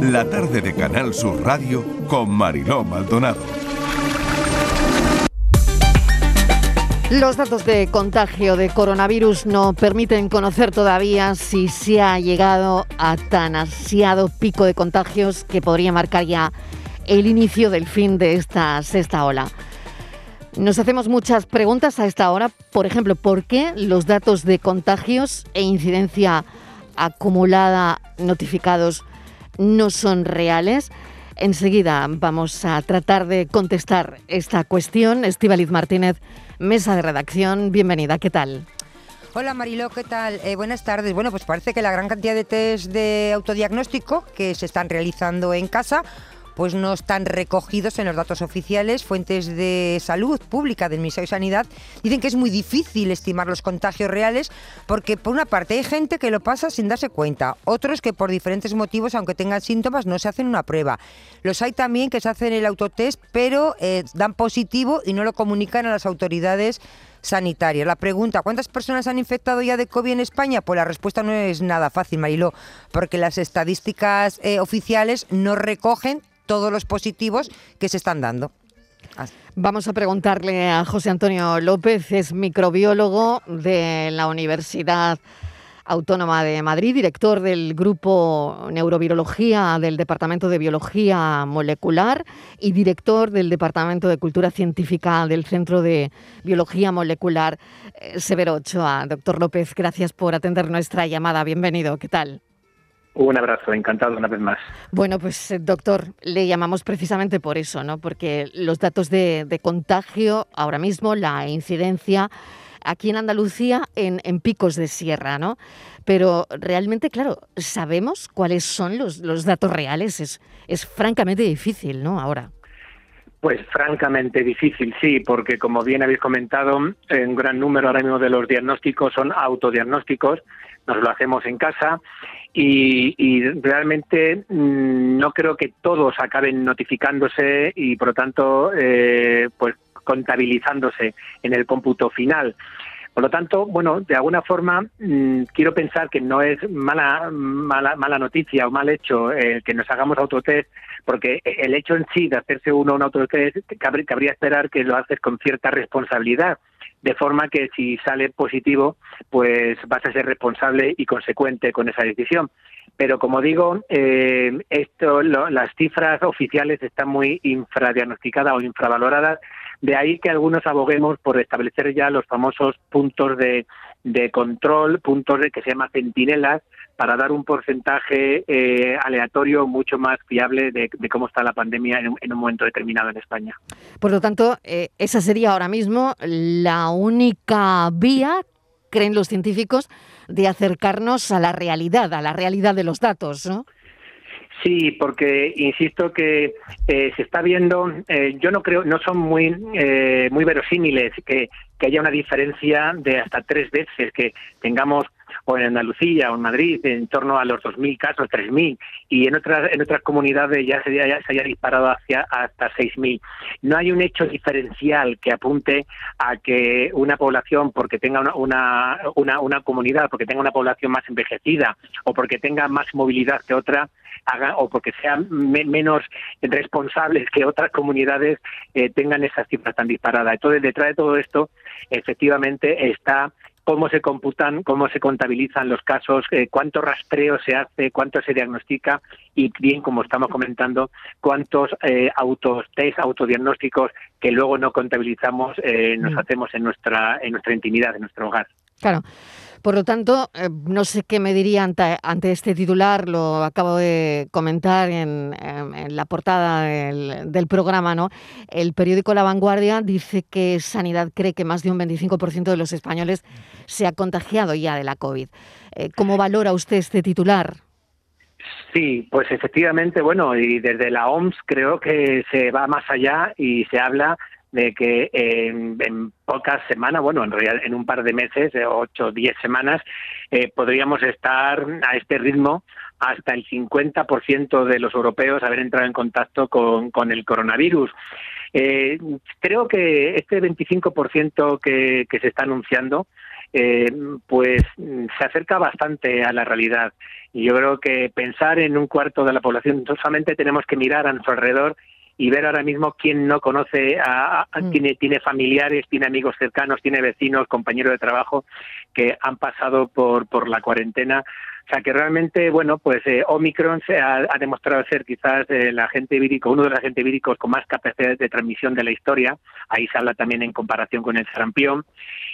La tarde de Canal Sur Radio con Mariló Maldonado. Los datos de contagio de coronavirus no permiten conocer todavía si se ha llegado a tan ansiado pico de contagios que podría marcar ya el inicio del fin de esta sexta ola. Nos hacemos muchas preguntas a esta hora. Por ejemplo, ¿por qué los datos de contagios e incidencia acumulada notificados no son reales? Enseguida vamos a tratar de contestar esta cuestión. Estivaliz Martínez, mesa de redacción, bienvenida, ¿qué tal? Hola Mariló, ¿qué tal? Eh, buenas tardes. Bueno, pues parece que la gran cantidad de test de autodiagnóstico que se están realizando en casa pues no están recogidos en los datos oficiales. Fuentes de salud pública del Ministerio de Sanidad dicen que es muy difícil estimar los contagios reales porque por una parte hay gente que lo pasa sin darse cuenta, otros que por diferentes motivos, aunque tengan síntomas, no se hacen una prueba. Los hay también que se hacen el autotest pero eh, dan positivo y no lo comunican a las autoridades sanitarias. La pregunta, ¿cuántas personas han infectado ya de COVID en España? Pues la respuesta no es nada fácil, Mariló, porque las estadísticas eh, oficiales no recogen todos los positivos que se están dando. Vamos a preguntarle a José Antonio López, es microbiólogo de la Universidad Autónoma de Madrid, director del Grupo Neurovirología del Departamento de Biología Molecular y director del Departamento de Cultura Científica del Centro de Biología Molecular eh, Severo Ochoa. Doctor López, gracias por atender nuestra llamada. Bienvenido. ¿Qué tal? Un abrazo, encantado una vez más. Bueno, pues eh, doctor, le llamamos precisamente por eso, ¿no? Porque los datos de, contagio ahora mismo, la incidencia aquí en Andalucía en, picos de sierra, ¿no? Pero realmente, claro, sabemos cuáles son los, los datos reales. Es, es francamente difícil, ¿no? Ahora. Pues francamente difícil, sí, porque como bien habéis comentado, un gran número ahora mismo de los diagnósticos son autodiagnósticos, nos lo hacemos en casa y, realmente mm, no creo que todos acaben notificándose y por lo tanto eh, pues contabilizándose en el cómputo final. Por lo tanto, bueno, de alguna forma mm, quiero pensar que no es mala, mala, mala noticia o mal hecho el que nos hagamos autotest, porque el hecho en sí de hacerse uno un autotest cabría esperar que lo haces con cierta responsabilidad de forma que si sale positivo, pues vas a ser responsable y consecuente con esa decisión. Pero como digo, eh, esto, las cifras oficiales están muy infradiagnosticadas o infravaloradas, de ahí que algunos aboguemos por establecer ya los famosos puntos de, de control, puntos de que se llama centinelas, para dar un porcentaje eh, aleatorio mucho más fiable de, cómo está la pandemia en un, momento determinado en España. Por lo tanto, eh, esa sería ahora mismo la única vía, creen los científicos, de acercarnos a la realidad, a la realidad de los datos, ¿no? Sí, porque insisto que eh, se está viendo, yo no creo, no son muy muy verosímiles que, que haya una diferencia de hasta tres veces que tengamos o en Andalucía o en Madrid en torno a los 2.000 casos, 3.000, y en otras en otras comunidades ya se, ya se haya disparado hacia hasta 6.000. No hay un hecho diferencial que apunte a que una población, porque tenga una, una, una, comunidad, porque tenga una población más envejecida o porque tenga más movilidad que otra, haga, o porque sean menos responsables que otras comunidades, eh, tengan esas cifras tan disparadas. Entonces, detrás de todo esto, efectivamente, está cómo se computan, cómo se contabilizan los casos, eh, cuánto rastreo se hace, cuánto se diagnostica y bien, como estamos comentando, cuántos eh, autos, test, autodiagnósticos que luego no contabilizamos eh, nos mm. hacemos en nuestra, en nuestra intimidad, en nuestro hogar. Claro. Por lo tanto, eh, no sé qué me diría ante, este titular, lo acabo de comentar en, la portada del, programa, ¿no? El periódico La Vanguardia dice que Sanidad cree que más de un 25% de los españoles se ha contagiado ya de la COVID. Eh, ¿Cómo valora usted este titular? Sí, pues efectivamente, bueno, y desde la OMS creo que se va más allá y se habla de que en, pocas semanas, bueno, en realidad en un par de meses, ocho o diez semanas, eh, podríamos estar a este ritmo hasta el 50% de los europeos haber entrado en contacto con, el coronavirus. Eh, creo que este 25% que, que se está anunciando eh, pues se acerca bastante a la realidad. Y yo creo que pensar en un cuarto de la población, solamente tenemos que mirar a nuestro alrededor y ver ahora mismo quién no conoce, a, mm. tiene, tiene familiares, tiene amigos cercanos, tiene vecinos, compañeros de trabajo que han pasado por, por la cuarentena. O sea que realmente, bueno, pues eh, Omicron se ha, demostrado ser quizás el agente vírico, uno de los agentes víricos con más capacidad de transmisión de la historia. Ahí se habla también en comparación con el sarampión.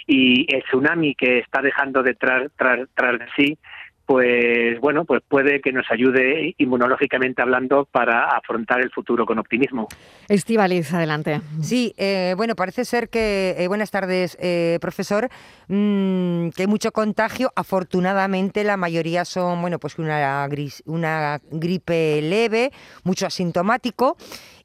Y el tsunami que está dejando detrás tras, tras de sí pues bueno, pues puede que nos ayude inmunológicamente hablando para afrontar el futuro con optimismo. Estivaliz, adelante. Sí, eh, bueno, parece ser que, eh, buenas tardes, eh, profesor, mm, que hay mucho contagio. Afortunadamente la mayoría son, bueno, pues una, una gripe leve, mucho asintomático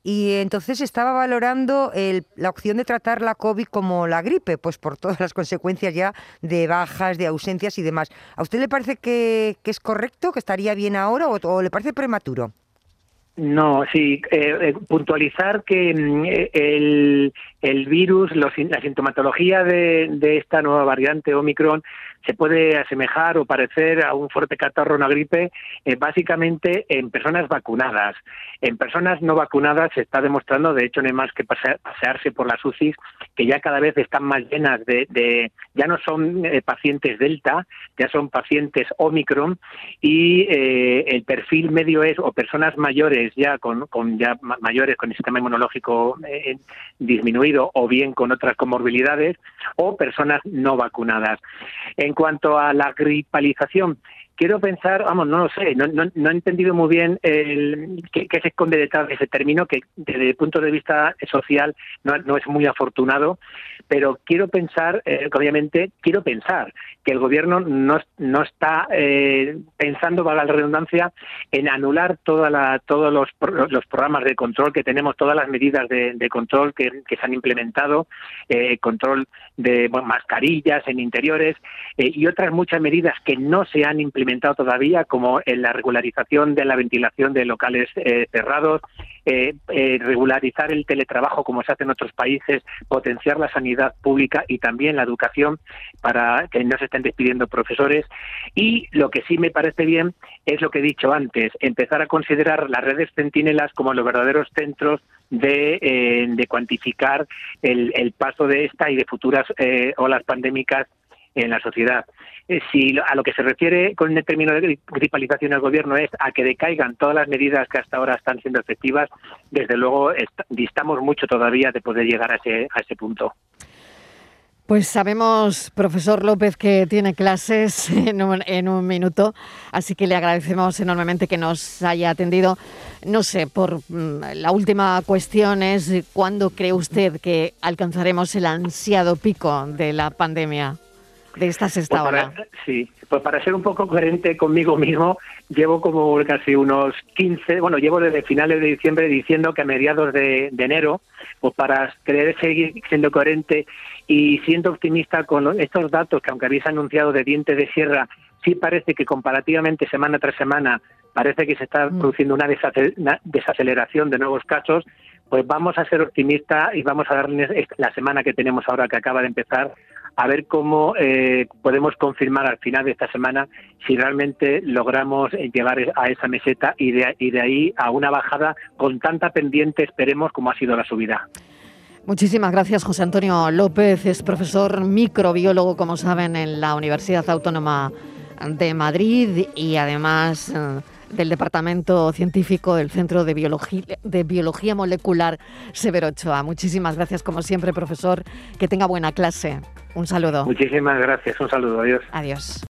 y entonces estaba valorando la opción de tratar la COVID como la gripe, pues por todas las consecuencias ya de bajas, de ausencias y demás. ¿A usted le parece que, es correcto, que estaría bien ahora o le parece prematuro? No, sí, eh, eh, puntualizar que mm, el, el, virus, la sintomatología de, de, esta nueva variante Omicron se puede asemejar o parecer a un fuerte catarro una gripe eh, básicamente en personas vacunadas. En personas no vacunadas se está demostrando, de hecho no hay más que pasearse por las UCIs, que ya cada vez están más llenas de, ya no son pacientes Delta, ya son pacientes Omicron y el perfil medio es o personas mayores ya con, ya mayores con el sistema inmunológico eh, disminuido o bien con otras comorbilidades o personas no vacunadas. Cuanto a la gripalización, quiero pensar, vamos, no lo sé, no, no, he entendido muy bien el, qué, se esconde detrás de ese término, que desde el punto de vista social no, es muy afortunado, pero quiero pensar, eh, obviamente, quiero pensar que el gobierno no, no está eh, pensando, valga la redundancia, en anular toda la, todos los, los programas de control que tenemos, todas las medidas de, control que, se han implementado, eh, control de mascarillas en interiores y otras muchas medidas que no se han implementado todavía, como en la regularización de la ventilación de locales eh, cerrados, eh, eh, regularizar el teletrabajo como se hace en otros países, potenciar la sanidad pública y también la educación para que no se estén despidiendo profesores. Y lo que sí me parece bien es lo que he dicho antes, empezar a considerar las redes centinelas como los verdaderos centros de, de cuantificar el, el, paso de esta y de futuras olas pandémicas en la sociedad. Eh, si a lo que se refiere con el término de gripalización del gobierno es a que decaigan todas las medidas que hasta ahora están siendo efectivas, desde luego distamos mucho todavía de poder llegar a ese, a ese punto. Pues sabemos, profesor López, que tiene clases en un, en un, minuto, así que le agradecemos enormemente que nos haya atendido. No sé, por mm, la última cuestión es, ¿cuándo cree usted que alcanzaremos el ansiado pico de la pandemia? De esta sexta pues Sí, pues para ser un poco coherente conmigo mismo, llevo como casi unos 15, bueno, llevo desde finales de diciembre diciendo que a mediados de, enero, pues para querer seguir siendo coherente y siendo optimista con estos datos que aunque habéis anunciado de dientes de sierra, sí parece que comparativamente semana tras semana parece que se está mm. produciendo una desaceleración de nuevos casos, pues vamos a ser optimistas y vamos a darles la semana que tenemos ahora que acaba de empezar a ver cómo eh, podemos confirmar al final de esta semana si realmente logramos llegar a esa meseta y de, y de ahí a una bajada con tanta pendiente, esperemos, como ha sido la subida. Muchísimas gracias, José Antonio López. Es profesor microbiólogo, como saben, en la Universidad Autónoma de Madrid y además eh, del Departamento Científico del Centro de Biología, de Biología Molecular Severo Ochoa. Muchísimas gracias, como siempre, profesor. Que tenga buena clase. Un saludo. Muchísimas gracias. Un saludo. Adiós. Adiós.